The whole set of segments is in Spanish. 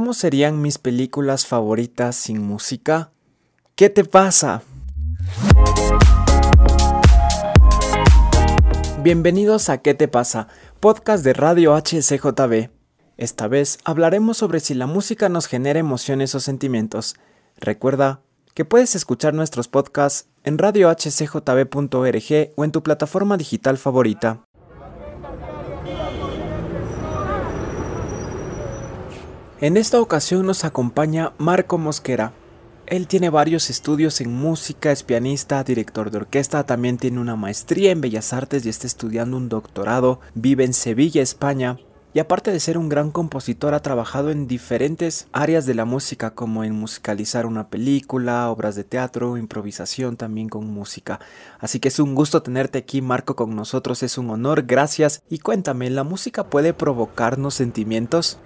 ¿Cómo serían mis películas favoritas sin música? ¿Qué te pasa? Bienvenidos a ¿Qué te pasa? Podcast de Radio HCJB. Esta vez hablaremos sobre si la música nos genera emociones o sentimientos. Recuerda que puedes escuchar nuestros podcasts en radiohcjb.org o en tu plataforma digital favorita. En esta ocasión nos acompaña Marco Mosquera. Él tiene varios estudios en música, es pianista, director de orquesta, también tiene una maestría en Bellas Artes y está estudiando un doctorado, vive en Sevilla, España, y aparte de ser un gran compositor ha trabajado en diferentes áreas de la música como en musicalizar una película, obras de teatro, improvisación también con música. Así que es un gusto tenerte aquí Marco con nosotros, es un honor, gracias y cuéntame, ¿la música puede provocarnos sentimientos?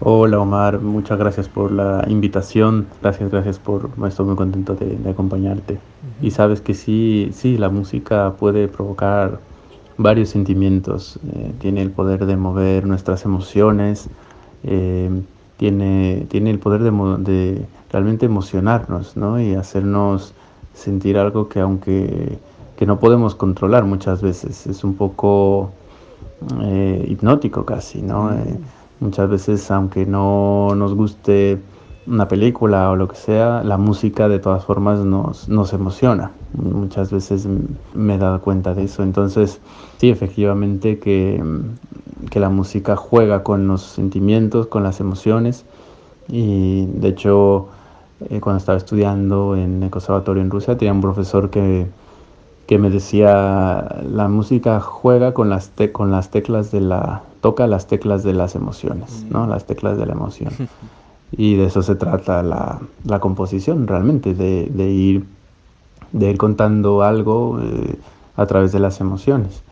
Hola Omar, muchas gracias por la invitación, gracias, gracias por, estoy muy contento de, acompañarte. Y sabes que sí, sí, la música puede provocar varios sentimientos, eh, tiene el poder de mover nuestras emociones, eh, tiene, tiene el poder de, de, realmente emocionarnos ¿no? y hacernos sentir algo que aunque que no podemos controlar muchas veces, es un poco eh, hipnótico casi, ¿no? Muchas veces, aunque no nos guste una película o lo que sea, la música de todas formas nos, nos emociona. Muchas veces me he dado cuenta de eso. Entonces, sí, efectivamente que, que la música juega con los sentimientos, con las emociones. Y de hecho, eh, cuando estaba estudiando en el conservatorio en Rusia, tenía un profesor que, que me decía, la música juega con las, con las teclas de la, toca las teclas de las emociones, ¿no? Las teclas de la emoción. Y de eso se trata la, la composición realmente, de, de, ir, de ir contando algo eh, a través de las emociones.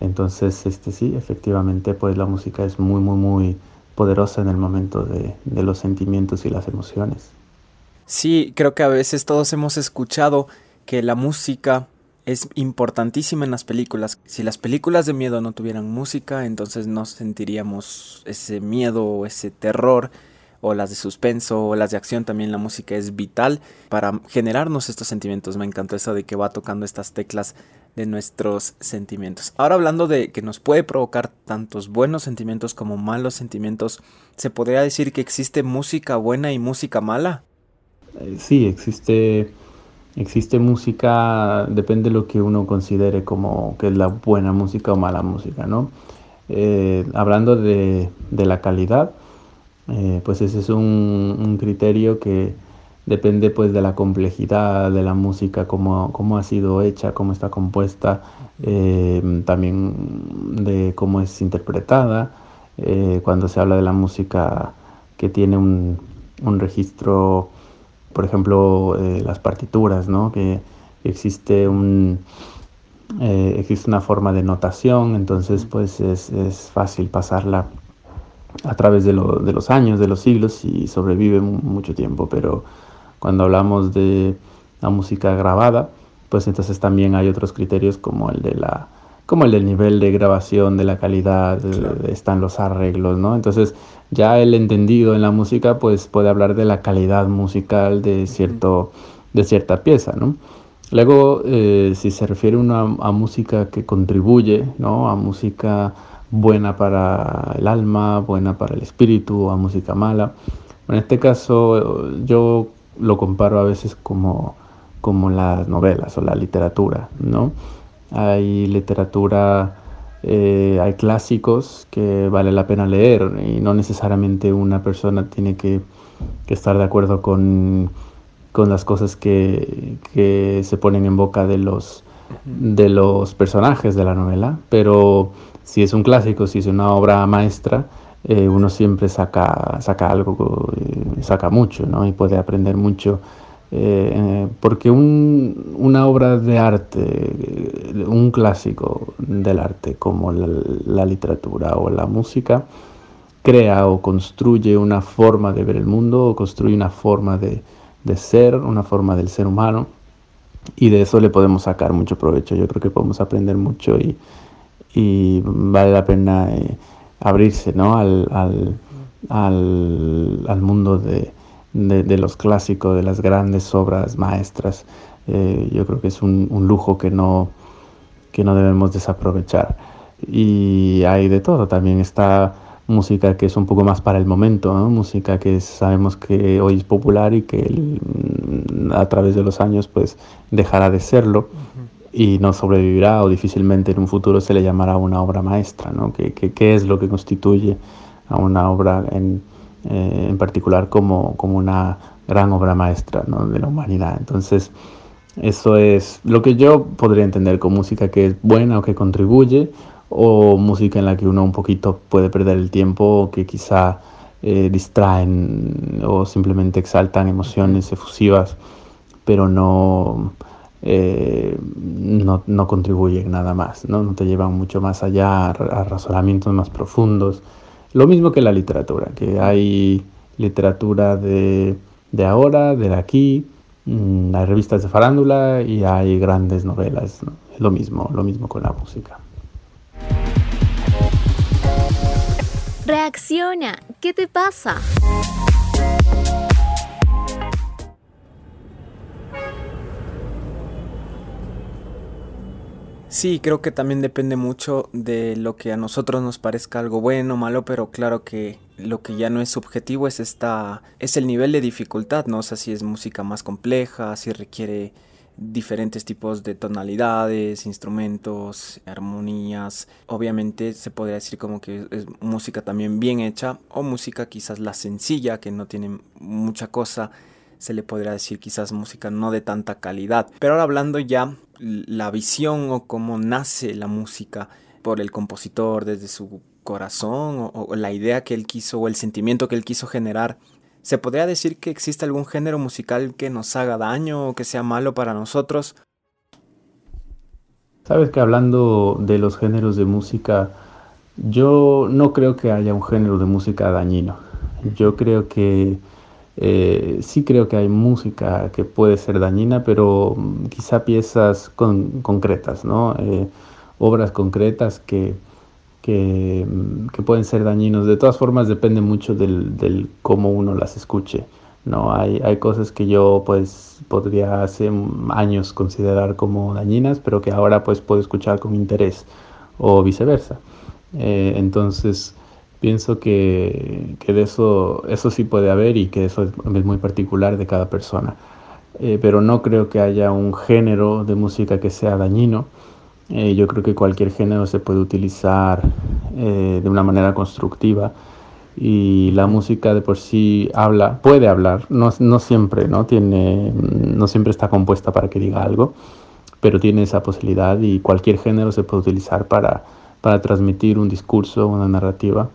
Entonces, este sí, efectivamente, pues la música es muy, muy, muy poderosa en el momento de, de los sentimientos y las emociones. Sí, creo que a veces todos hemos escuchado que la música es importantísima en las películas. Si las películas de miedo no tuvieran música, entonces no sentiríamos ese miedo o ese terror. O las de suspenso o las de acción, también la música es vital para generarnos estos sentimientos. Me encantó eso de que va tocando estas teclas de nuestros sentimientos. Ahora hablando de que nos puede provocar tantos buenos sentimientos como malos sentimientos, ¿se podría decir que existe música buena y música mala? Eh, sí, existe Existe música, depende de lo que uno considere como que es la buena música o mala música, ¿no? Eh, hablando de, la calidad, eh, pues ese es un, criterio que depende pues de la complejidad de la música, cómo, cómo ha sido hecha, cómo está compuesta, eh, también de cómo es interpretada. cuando se habla de la música que tiene un, un registro por ejemplo, eh, las partituras, ¿no? Que existe un... Eh, existe una forma de notación, entonces pues es, fácil pasarla a través de, los años, de los siglos y sobrevive mucho tiempo, pero cuando hablamos de la música grabada, pues entonces también hay otros criterios como el de la como el del nivel de grabación, de la calidad, están los arreglos, ¿no? Entonces, ya el entendido en la música, pues puede hablar de la calidad musical de, cierto, de cierta pieza, ¿no? Luego, eh, si se refiere una, a música que contribuye, ¿no? A música buena para el alma, buena para el espíritu, a música mala. En este caso, yo lo comparo a veces como, como las novelas o la literatura, ¿no? hay literatura, eh, hay clásicos que vale la pena leer y no necesariamente una persona tiene que, estar de acuerdo con, las cosas que, se ponen en boca de los, de los personajes de la novela, pero si es un clásico, si es una obra maestra, eh, uno siempre saca, saca algo, eh, saca mucho, ¿no? Y puede aprender mucho eh, porque una obra de arte, un clásico del arte como la, literatura o la música, crea o construye una forma de ver el mundo o construye una forma de, ser, una forma del ser humano y de eso le podemos sacar mucho provecho. Yo creo que podemos aprender mucho y, vale la pena eh, abrirse ¿no? al, al, mundo de, los clásicos, de las grandes obras maestras. Eh, yo creo que es un, lujo que no, que no debemos desaprovechar. Y hay de todo, también está música que es un poco más para el momento, música que sabemos que hoy es popular y que a través de los años pues dejará de serlo y no sobrevivirá o difícilmente en un futuro se le llamará una obra maestra, ¿no? ¿Qué, es lo que constituye a una obra en, eh, en particular como, como una gran obra maestra ¿no? de la humanidad? Entonces, eso es lo que yo podría entender con música que es buena o que contribuye, o música en la que uno un poquito puede perder el tiempo, o que quizá eh, distraen o simplemente exaltan emociones efusivas, pero no eh, no, no, contribuyen nada más, ¿no? no te llevan mucho más allá a, razonamientos más profundos. Lo mismo que la literatura, que hay literatura de, de ahora, de aquí, mm, hay revistas de farándula y hay grandes novelas. Lo mismo, lo mismo con la música. Reacciona, ¿qué te pasa? Sí, creo que también depende mucho de lo que a nosotros nos parezca algo bueno o malo, pero claro que lo que ya no es subjetivo es esta es el nivel de dificultad, ¿no? O sea, si es música más compleja, si requiere diferentes tipos de tonalidades, instrumentos, armonías. Obviamente se podría decir como que es música también bien hecha o música quizás la sencilla que no tiene mucha cosa se le podría decir quizás música no de tanta calidad. Pero ahora hablando ya la visión o cómo nace la música por el compositor desde su corazón o, la idea que él quiso o el sentimiento que él quiso generar. ¿Se podría decir que existe algún género musical que nos haga daño o que sea malo para nosotros? Sabes que hablando de los géneros de música, yo no creo que haya un género de música dañino. Yo creo que eh, sí creo que hay música que puede ser dañina, pero mm, quizá piezas concretas, ¿no? Eh, obras concretas que, mm, que, pueden ser dañinos. De todas formas, depende mucho del, cómo uno las escuche. Hay, cosas que yo pues podría hace años considerar como dañinas, pero que ahora pues puedo escuchar con interés o viceversa. Eh, entonces, pienso que, de eso, eso sí puede haber y que eso es, muy particular de cada persona. Eh, pero no creo que haya un género de música que sea dañino. Eh, yo creo que cualquier género se puede utilizar eh, de una manera constructiva y la música de por sí habla, puede hablar, no, no, siempre, ¿no? Tiene, no siempre está compuesta para que diga algo, pero tiene esa posibilidad y cualquier género se puede utilizar para, para transmitir un discurso, una narrativa.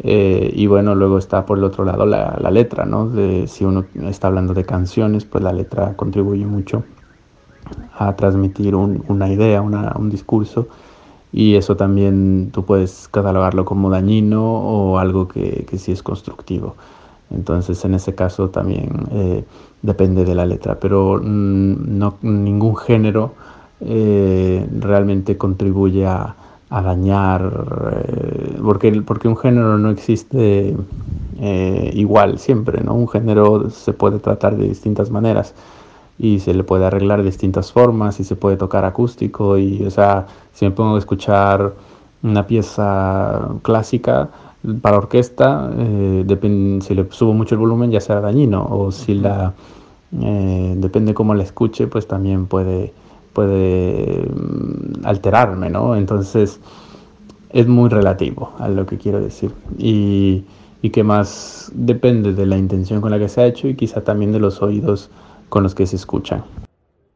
Eh, y bueno, luego está por el otro lado la, letra, ¿no? De, si uno está hablando de canciones, pues la letra contribuye mucho a transmitir una idea, un discurso. Y eso también tú puedes catalogarlo como dañino o algo que, que sí es constructivo. Entonces, en ese caso también eh, depende de la letra. Pero mm, no, ningún género eh, realmente contribuye a, a dañar, eh, porque, porque un género no existe eh, igual siempre, ¿no? Un género se puede tratar de distintas maneras y se le puede arreglar de distintas formas y se puede tocar acústico y, o sea, si me pongo a escuchar una pieza clásica para orquesta, eh, depende, si le subo mucho el volumen ya será dañino o si la, depende cómo la escuche, pues también puede puede mm, alterarme, ¿no? Entonces es muy relativo a lo que quiero decir. Y, y que más depende de la intención con la que se ha hecho y quizá también de los oídos con los que se escuchan.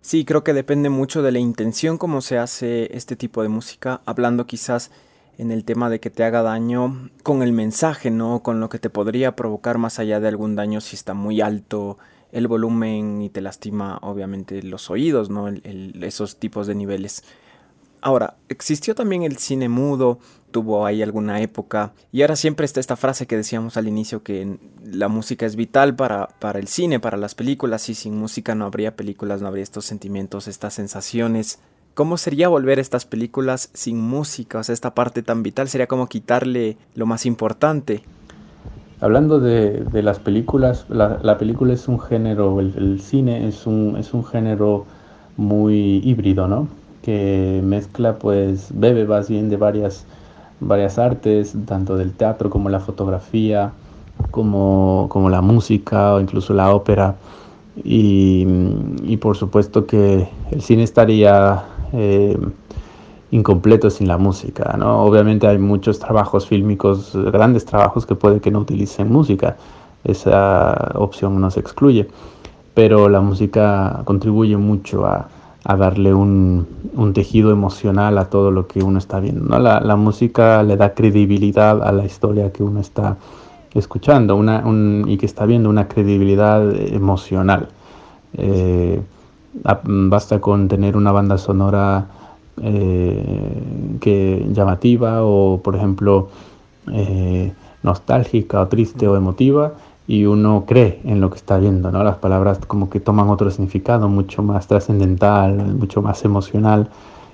Sí, creo que depende mucho de la intención como se hace este tipo de música, hablando quizás en el tema de que te haga daño con el mensaje, ¿no? Con lo que te podría provocar más allá de algún daño si está muy alto el volumen y te lastima obviamente los oídos, ¿no? esos tipos de niveles. Ahora, existió también el cine mudo, tuvo ahí alguna época, y ahora siempre está esta frase que decíamos al inicio, que la música es vital para, para el cine, para las películas, y sin música no habría películas, no habría estos sentimientos, estas sensaciones. ¿Cómo sería volver estas películas sin música? O sea, esta parte tan vital sería como quitarle lo más importante. Hablando de, las películas, la, película es un género, el, cine es un, es un género muy híbrido, ¿no? Que mezcla, pues, bebe más bien de varias, varias artes, tanto del teatro como la fotografía, como, como la música o incluso la ópera. Y, y por supuesto que el cine estaría eh, incompleto sin la música. ¿no? Obviamente hay muchos trabajos fílmicos, grandes trabajos que puede que no utilicen música. Esa opción no se excluye. Pero la música contribuye mucho a, a darle un, un, tejido emocional a todo lo que uno está viendo. La, la, música le da credibilidad a la historia que uno está escuchando una, un, y que está viendo, una credibilidad emocional. Eh, basta con tener una banda sonora eh, que llamativa o por ejemplo eh, nostálgica o triste o emotiva y uno cree en lo que está viendo, ¿no? Las palabras como que toman otro significado mucho más trascendental, mucho más emocional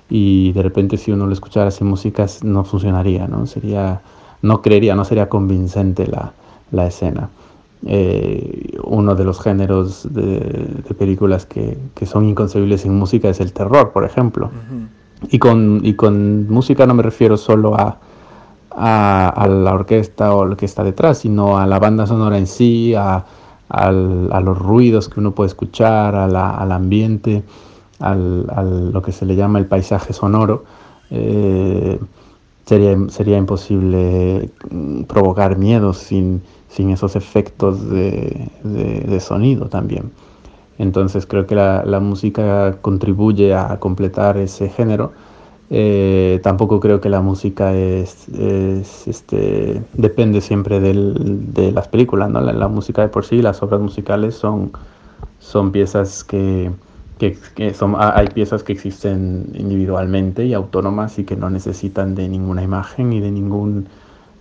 y de repente si uno lo escuchara sin músicas no funcionaría, ¿no? Sería, no creería, no sería convincente la, la escena. Eh, uno de los géneros de, películas que, que, son inconcebibles sin música es el terror, por ejemplo. Y, con, y con música no me refiero solo a, a, la orquesta o lo que está detrás, sino a la banda sonora en sí, a, a los ruidos que uno puede escuchar, al ambiente, al, a lo que se le llama el paisaje sonoro. Eh, sería, sería imposible mm, provocar miedo sin sin esos efectos de, de, sonido también. Entonces creo que la, la, música contribuye a completar ese género. Eh, tampoco creo que la música es, es este, depende siempre del, de las películas, ¿no? La, la, música de por sí, las obras musicales son, son piezas que, que, que son, hay piezas que existen individualmente y autónomas y que no necesitan de ninguna imagen y de ningún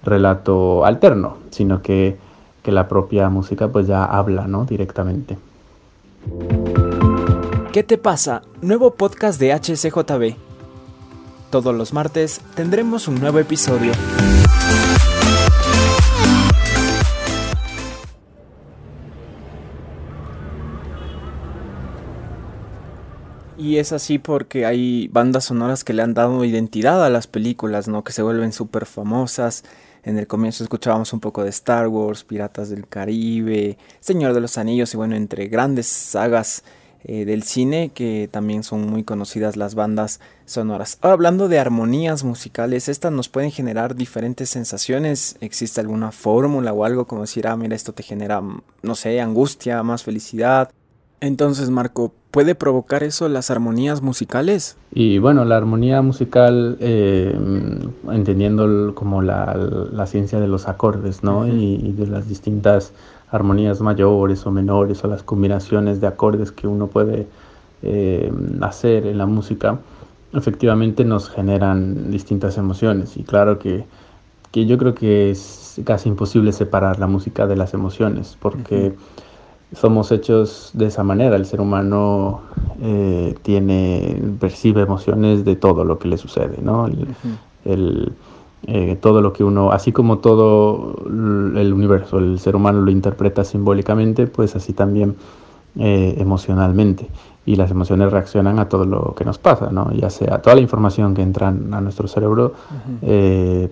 relato alterno, sino que, que la propia música pues ya habla, ¿no? Directamente. ¿Qué te pasa? Nuevo podcast de HCJB. Todos los martes tendremos un nuevo episodio. Y es así porque hay bandas sonoras que le han dado identidad a las películas, ¿no? Que se vuelven súper famosas en el comienzo escuchábamos un poco de Star Wars, Piratas del Caribe, Señor de los Anillos y bueno, entre grandes sagas eh, del cine que también son muy conocidas las bandas sonoras. Ahora hablando de armonías musicales, estas nos pueden generar diferentes sensaciones. ¿Existe alguna fórmula o algo como decir, ah, mira, esto te genera, no sé, angustia, más felicidad? Entonces, Marco, ¿puede provocar eso las armonías musicales? Y bueno, la armonía musical, eh, entendiendo como la, la, ciencia de los acordes, ¿no? y, de las distintas armonías mayores o menores o las combinaciones de acordes que uno puede eh, hacer en la música, efectivamente nos generan distintas emociones. Y claro que, que, yo creo que es casi imposible separar la música de las emociones, porque somos hechos de esa manera. El ser humano eh, tiene, percibe emociones de todo lo que le sucede, ¿no? El, eh, todo lo que uno, así como todo el universo, el ser humano lo interpreta simbólicamente, pues así también eh, emocionalmente. Y las emociones reaccionan a todo lo que nos pasa, ¿no? Ya sea toda la información que entra a nuestro cerebro,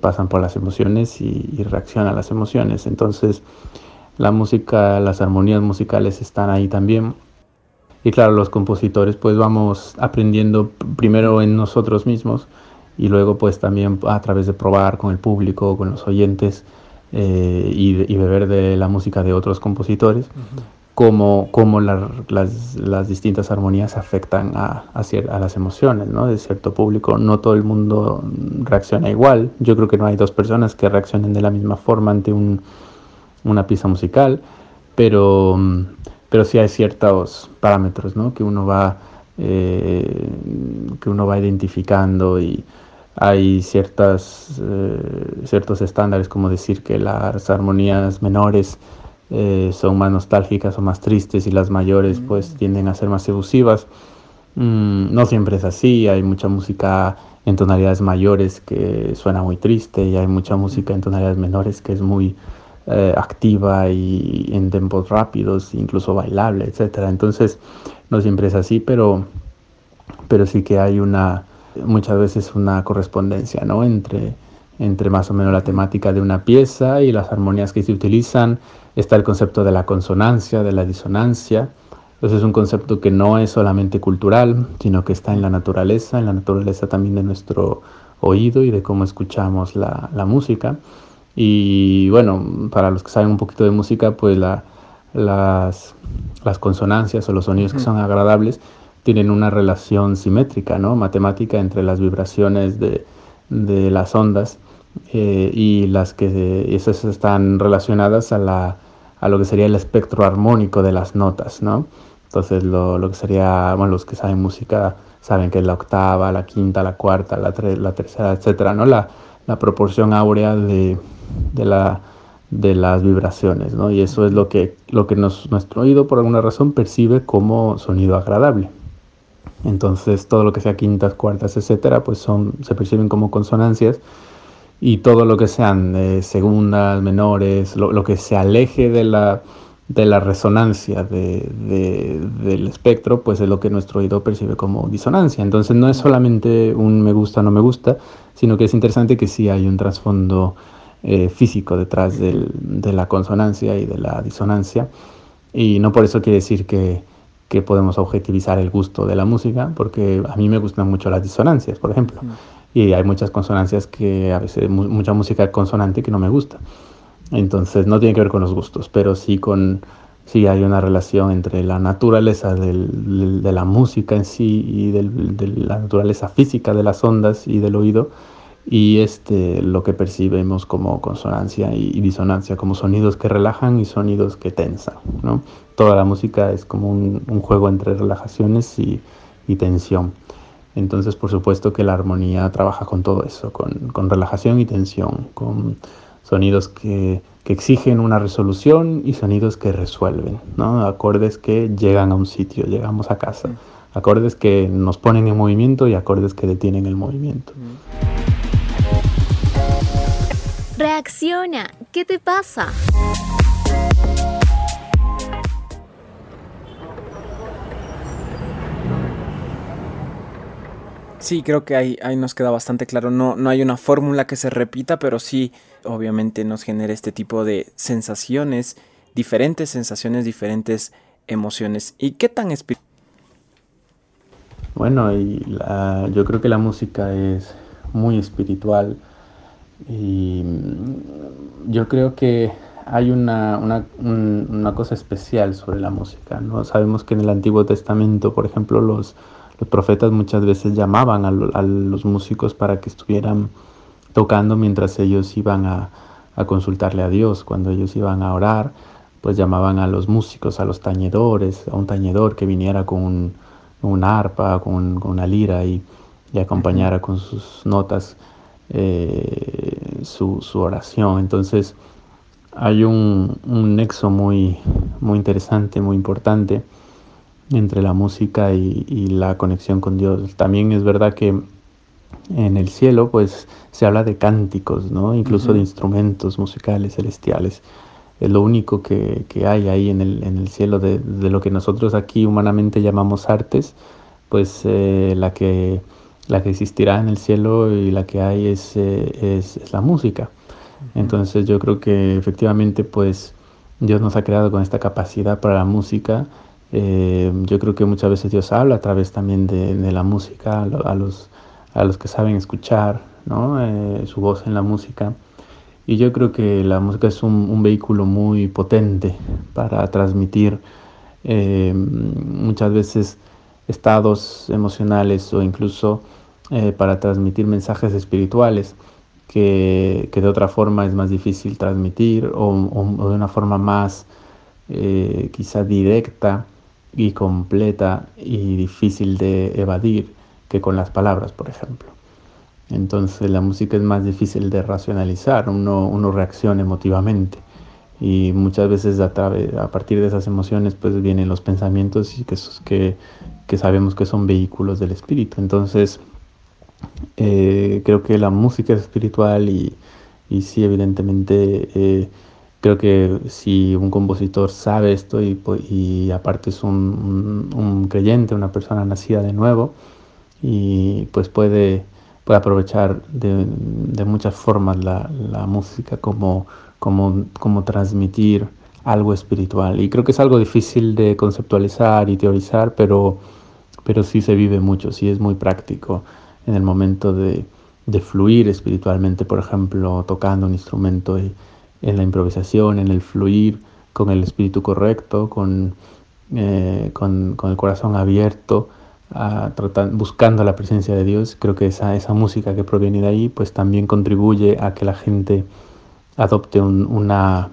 pasan por las emociones y, y reaccionan a las emociones. Entonces, la música, las armonías musicales están ahí también. Y claro, los compositores pues vamos aprendiendo primero en nosotros mismos y luego pues también a través de probar con el público, con los oyentes eh, y, beber de la música de otros compositores, cómo, las, las, distintas armonías afectan a, a, las emociones ¿no? de cierto público. No todo el mundo reacciona igual. Yo creo que no hay dos personas que reaccionen de la misma forma ante un, una pieza musical, pero, mm, pero sí hay ciertos parámetros ¿no? que, uno va, eh, que uno va identificando y hay ciertas, eh, ciertos estándares, como decir que las armonías menores eh, son más nostálgicas o más tristes y las mayores pues mm. tienden a ser más evusivas. Mm, no siempre es así, hay mucha música en tonalidades mayores que suena muy triste y hay mucha música en tonalidades menores que es muy eh, activa y en tempos rápidos, incluso bailable, etcétera. Entonces, no siempre es así, pero, pero sí que hay una, muchas veces una correspondencia, ¿no? Entre, entre más o menos la temática de una pieza y las armonías que se utilizan. Está el concepto de la consonancia, de la disonancia. Entonces es un concepto que no es solamente cultural, sino que está en la naturaleza, en la naturaleza también de nuestro oído y de cómo escuchamos la, la música. Y bueno, para los que saben un poquito de música, pues la, las, las consonancias o los sonidos que son agradables tienen una relación simétrica, ¿no? Matemática entre las vibraciones de, de las ondas eh, y las que esas están relacionadas a, la, a lo que sería el espectro armónico de las notas, ¿no? Entonces lo, lo que sería, bueno, los que saben música saben que es la octava, la quinta, la cuarta, la, la tercera, etcétera, ¿no? La, la proporción áurea de, de, la, de las vibraciones, ¿no? Y eso es lo que, lo que nos, nuestro oído por alguna razón percibe como sonido agradable. Entonces todo lo que sea quintas, cuartas, etcétera, pues son, se perciben como consonancias y todo lo que sean eh, segundas, menores, lo, lo, que se aleje de la, de la resonancia de, de, del espectro, pues es lo que nuestro oído percibe como disonancia. Entonces no es solamente un me gusta, no me gusta, sino que es interesante que sí hay un trasfondo eh, físico detrás del, de la consonancia y de la disonancia. Y no por eso quiere decir que, que, podemos objetivizar el gusto de la música, porque a mí me gustan mucho las disonancias, por ejemplo. Mm. Y hay muchas consonancias que a veces, mucha música consonante que no me gusta. Entonces no tiene que ver con los gustos, pero sí con sí hay una relación entre la naturaleza del, de la música en sí y del, de la naturaleza física de las ondas y del oído y este, lo que percibimos como consonancia y, disonancia, como sonidos que relajan y sonidos que tensan. ¿no? Toda la música es como un, un juego entre relajaciones y, y, tensión. Entonces, por supuesto que la armonía trabaja con todo eso, con, con relajación y tensión, con sonidos que, que, exigen una resolución y sonidos que resuelven, ¿no? acordes que llegan a un sitio, llegamos a casa, acordes que nos ponen en movimiento y acordes que detienen el movimiento. Reacciona, ¿qué te pasa? Sí, creo que ahí, ahí nos queda bastante claro. No, no hay una fórmula que se repita, pero sí, obviamente nos genera este tipo de sensaciones, diferentes sensaciones, diferentes emociones. ¿Y qué tan espiritual? Bueno, y la, yo creo que la música es muy espiritual y mm, yo creo que hay una, una, una, cosa especial sobre la música. ¿no? Sabemos que en el Antiguo Testamento, por ejemplo, los, los profetas muchas veces llamaban a, a, los músicos para que estuvieran tocando mientras ellos iban a, a, consultarle a Dios. Cuando ellos iban a orar, pues llamaban a los músicos, a los tañedores, a un tañedor que viniera con un, una arpa, con, con una lira y, y acompañara con sus notas eh, su, su, oración. Entonces hay un, un, nexo muy, muy interesante, muy importante entre la música y, y, la conexión con Dios. También es verdad que en el cielo pues se habla de cánticos, ¿no? incluso uh -huh. de instrumentos musicales celestiales. Es lo único que, que hay ahí en el, en el cielo de, de, lo que nosotros aquí humanamente llamamos artes, pues eh, la que la que existirá en el cielo y la que hay es, eh, es, es la música. Entonces yo creo que efectivamente pues Dios nos ha creado con esta capacidad para la música. Eh, yo creo que muchas veces Dios habla a través también de, de la música a, los, a los que saben escuchar ¿no? eh, su voz en la música. Y yo creo que la música es un, un vehículo muy potente para transmitir eh, muchas veces estados emocionales o incluso eh, para transmitir mensajes espirituales que, que, de otra forma es más difícil transmitir o, o, de una forma más eh, quizá directa y completa y difícil de evadir que con las palabras, por ejemplo. Entonces la música es más difícil de racionalizar, uno, uno reacciona emotivamente y muchas veces a, través, a partir de esas emociones pues vienen los pensamientos y que, que, que sabemos que son vehículos del espíritu. Entonces eh, creo que la música es espiritual y, y sí, evidentemente eh, creo que si un compositor sabe esto y, y aparte es un, un, creyente, una persona nacida de nuevo, y pues puede, puede aprovechar de, de muchas formas la, la música como, como, como transmitir algo espiritual. Y creo que es algo difícil de conceptualizar y teorizar, pero, pero sí se vive mucho, sí es muy práctico en el momento de, de fluir espiritualmente, por ejemplo, tocando un instrumento y, en la improvisación, en el fluir con el espíritu correcto, con, eh, con, con, el corazón abierto, a tratar, buscando la presencia de Dios. Creo que esa, esa música que proviene de ahí pues también contribuye a que la gente adopte un, una,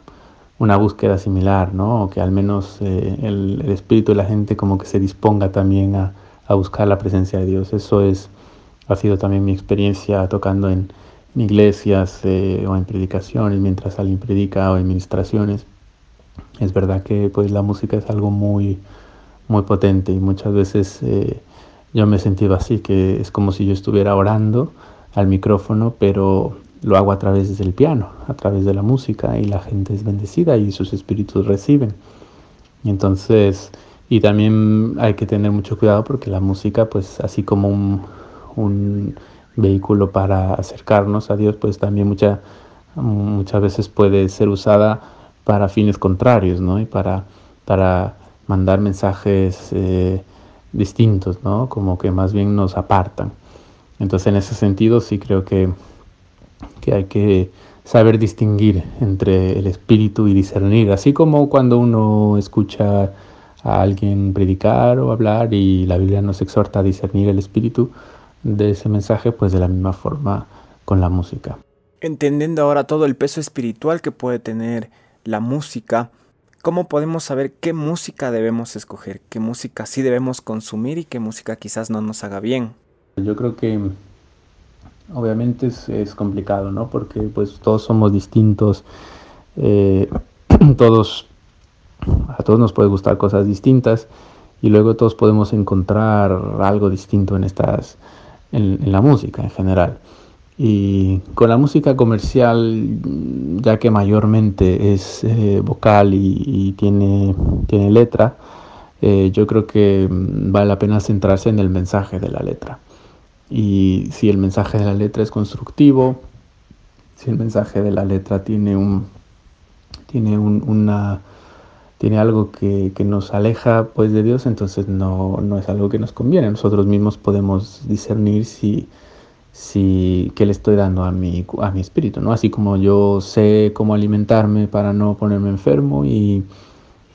una búsqueda similar, ¿no? O que al menos eh, el, el, espíritu de la gente como que se disponga también a, a, buscar la presencia de Dios. Eso es, ha sido también mi experiencia tocando en, iglesias eh, o en predicaciones, mientras alguien predica o en ministraciones. Es verdad que pues la música es algo muy, muy potente y muchas veces eh, yo me he sentido así, que es como si yo estuviera orando al micrófono, pero lo hago a través del piano, a través de la música y la gente es bendecida y sus espíritus reciben. Y entonces, y también hay que tener mucho cuidado porque la música, pues así como un, un vehículo para acercarnos a Dios, pues también mucha, muchas veces puede ser usada para fines contrarios, ¿no? Y para, para mandar mensajes eh, distintos, ¿no? Como que más bien nos apartan. Entonces, en ese sentido, sí creo que, que hay que saber distinguir entre el espíritu y discernir, así como cuando uno escucha a alguien predicar o hablar y la Biblia nos exhorta a discernir el espíritu de ese mensaje, pues de la misma forma con la música. Entendiendo ahora todo el peso espiritual que puede tener la música, ¿cómo podemos saber qué música debemos escoger? ¿Qué música sí debemos consumir y qué música quizás no nos haga bien? Yo creo que obviamente es, es complicado, ¿no? Porque pues todos somos distintos, eh, todos, a todos nos puede gustar cosas distintas y luego todos podemos encontrar algo distinto en estas, en, en la música en general. Y con la música comercial, ya que mayormente es eh, vocal y, y, tiene, tiene letra, eh, yo creo que vale la pena centrarse en el mensaje de la letra. Y si el mensaje de la letra es constructivo, si el mensaje de la letra tiene, un, tiene un, una, tiene algo que, que, nos aleja pues de Dios, entonces no, no, es algo que nos conviene. Nosotros mismos podemos discernir si, si qué le estoy dando a mi, a mi espíritu, ¿no? Así como yo sé cómo alimentarme para no ponerme enfermo y,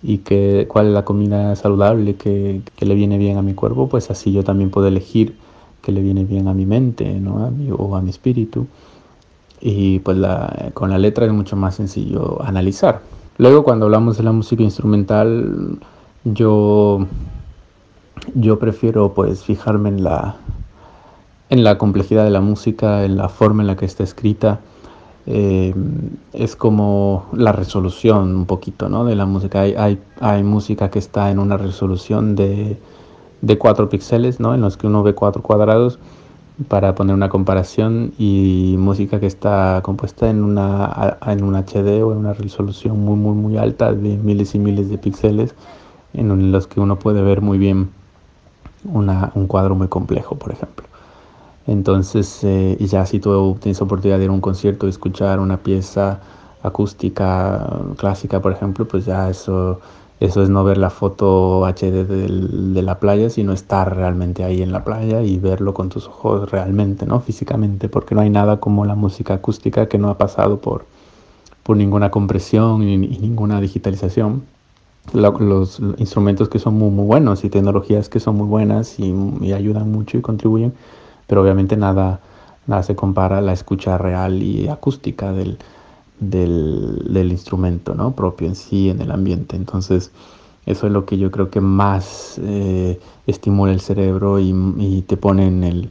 y que, cuál es la comida saludable que, que, le viene bien a mi cuerpo, pues así yo también puedo elegir que le viene bien a mi mente ¿no? a mi, o a mi espíritu. Y pues con la letra es mucho más sencillo analizar. Luego cuando hablamos de la música instrumental, yo, yo prefiero pues fijarme en la, en la complejidad de la música, en la forma en la que está escrita. Eh, es como la resolución un poquito ¿no? de la música. Hay, hay, hay música que está en una resolución de, de 4 píxeles, ¿no? en los que uno ve cuatro cuadrados para poner una comparación y música que está compuesta en una en un HD o en una resolución muy muy muy alta de miles y miles de píxeles en los que uno puede ver muy bien una, un cuadro muy complejo por ejemplo. Entonces eh, y ya si tú tienes oportunidad de ir a un concierto y escuchar una pieza acústica clásica por ejemplo pues ya eso eso es no ver la foto HD de la playa, sino estar realmente ahí en la playa y verlo con tus ojos realmente, ¿no? Físicamente, porque no hay nada como la música acústica que no ha pasado por, por ninguna compresión y, y ninguna digitalización. Los, los, instrumentos que son muy, muy buenos y tecnologías que son muy buenas y, y, ayudan mucho y contribuyen, pero obviamente nada, nada se compara a la escucha real y acústica del, del, del, instrumento ¿no? propio en sí, en el ambiente. Entonces, eso es lo que yo creo que más eh, estimula el cerebro y, te pone en el,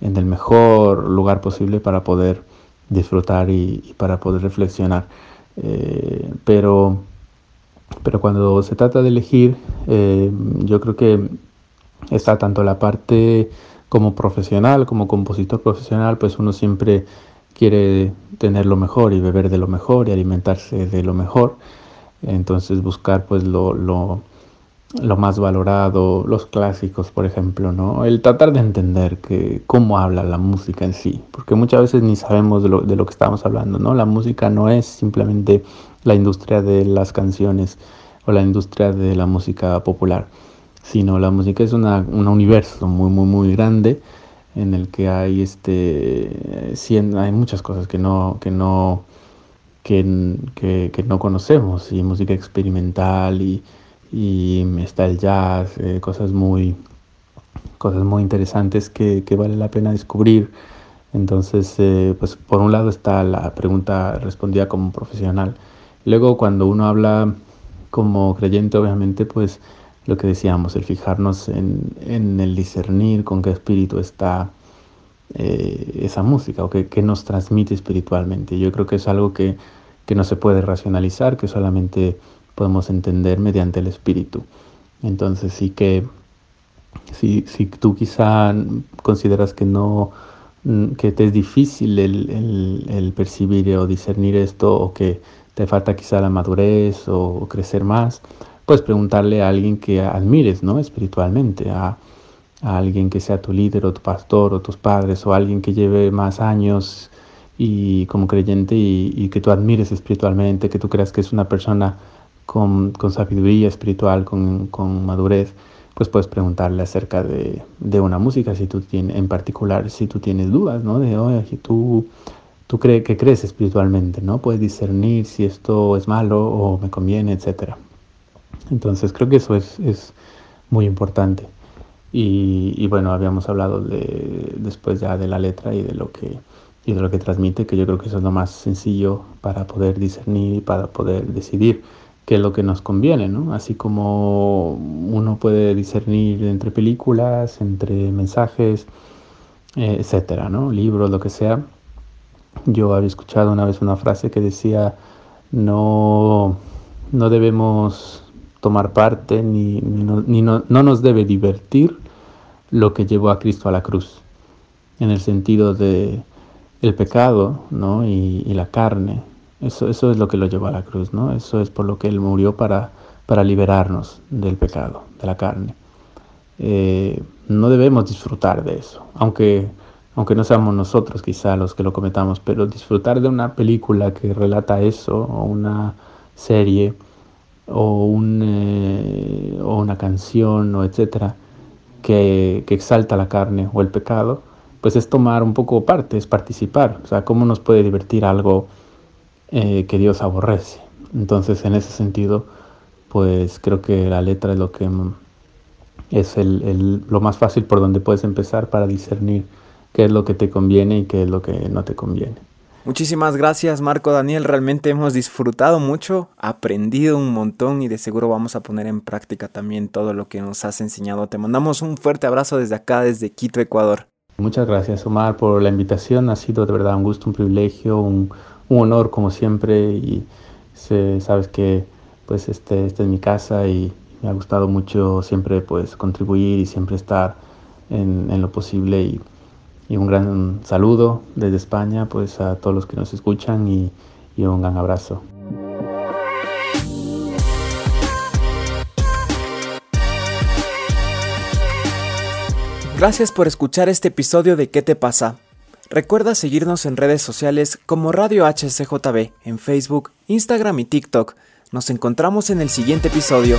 en el mejor lugar posible para poder disfrutar y, y para poder reflexionar. Eh, pero, pero cuando se trata de elegir, eh, yo creo que está tanto la parte como profesional, como compositor profesional, pues uno siempre quiere tener lo mejor y beber de lo mejor y alimentarse de lo mejor. Entonces buscar pues lo, lo, lo más valorado, los clásicos, por ejemplo, ¿no? El tratar de entender que cómo habla la música en sí, porque muchas veces ni sabemos de lo, de lo que estamos hablando, ¿no? La música no es simplemente la industria de las canciones o la industria de la música popular, sino la música es una, un universo muy, muy, muy grande en el que hay este hay muchas cosas que no que no que, que, no conocemos y música experimental y, y está el jazz eh, cosas muy cosas muy interesantes que, que, vale la pena descubrir. Entonces eh, pues por un lado está la pregunta respondida como profesional. Luego cuando uno habla como creyente obviamente pues lo que decíamos, el fijarnos en, en el discernir con qué espíritu está eh, esa música o qué, nos transmite espiritualmente. Yo creo que es algo que, que, no se puede racionalizar, que solamente podemos entender mediante el espíritu. Entonces sí que si, si tú quizá consideras que no que te es difícil el, el percibir o discernir esto o que te falta quizá la madurez o crecer más, puedes preguntarle a alguien que admires, ¿no? Espiritualmente, a, alguien que sea tu líder o tu pastor o tus padres o alguien que lleve más años y como creyente y, que tú admires espiritualmente, que tú creas que es una persona con, sabiduría espiritual, con, madurez, pues puedes preguntarle acerca de, una música, si tú tienes, en particular, si tú tienes dudas, ¿no? De, oye, si tú crees que crees espiritualmente, ¿no? Puedes discernir si esto es malo o me conviene, etcétera. Entonces creo que eso es, es muy importante. Y, bueno, habíamos hablado de, después ya de la letra y de lo que y de lo que transmite, que yo creo que eso es lo más sencillo para poder discernir y para poder decidir qué es lo que nos conviene, ¿no? Así como uno puede discernir entre películas, entre mensajes, eh, etcétera, ¿no? Libros, lo que sea. Yo había escuchado una vez una frase que decía, no, no debemos tomar parte, ni, ni, no, no, nos debe divertir lo que llevó a Cristo a la cruz, en el sentido de el pecado ¿no? y, y, la carne. Eso, eso es lo que lo llevó a la cruz, ¿no? Eso es por lo que Él murió para, para liberarnos del pecado, de la carne. Eh, no debemos disfrutar de eso, aunque, aunque no seamos nosotros quizá los que lo cometamos, pero disfrutar de una película que relata eso, o una serie, o, un, eh, o una canción o etcétera que, que, exalta la carne o el pecado, pues es tomar un poco parte, es participar. O sea, ¿cómo nos puede divertir algo eh, que Dios aborrece? Entonces, en ese sentido, pues creo que la letra es lo que es el, el, lo más fácil por donde puedes empezar para discernir qué es lo que te conviene y qué es lo que no te conviene. Muchísimas gracias Marco Daniel, realmente hemos disfrutado mucho, aprendido un montón y de seguro vamos a poner en práctica también todo lo que nos has enseñado. Te mandamos un fuerte abrazo desde acá, desde Quito, Ecuador. Muchas gracias Omar por la invitación, ha sido de verdad un gusto, un privilegio, un, un honor como siempre y se, sabes que pues este, es mi casa y me ha gustado mucho siempre pues contribuir y siempre estar en, en lo posible y y un gran saludo desde España pues a todos los que nos escuchan y, y un gran abrazo. Gracias por escuchar este episodio de ¿Qué te pasa? Recuerda seguirnos en redes sociales como Radio HCJB en Facebook, Instagram y TikTok. Nos encontramos en el siguiente episodio.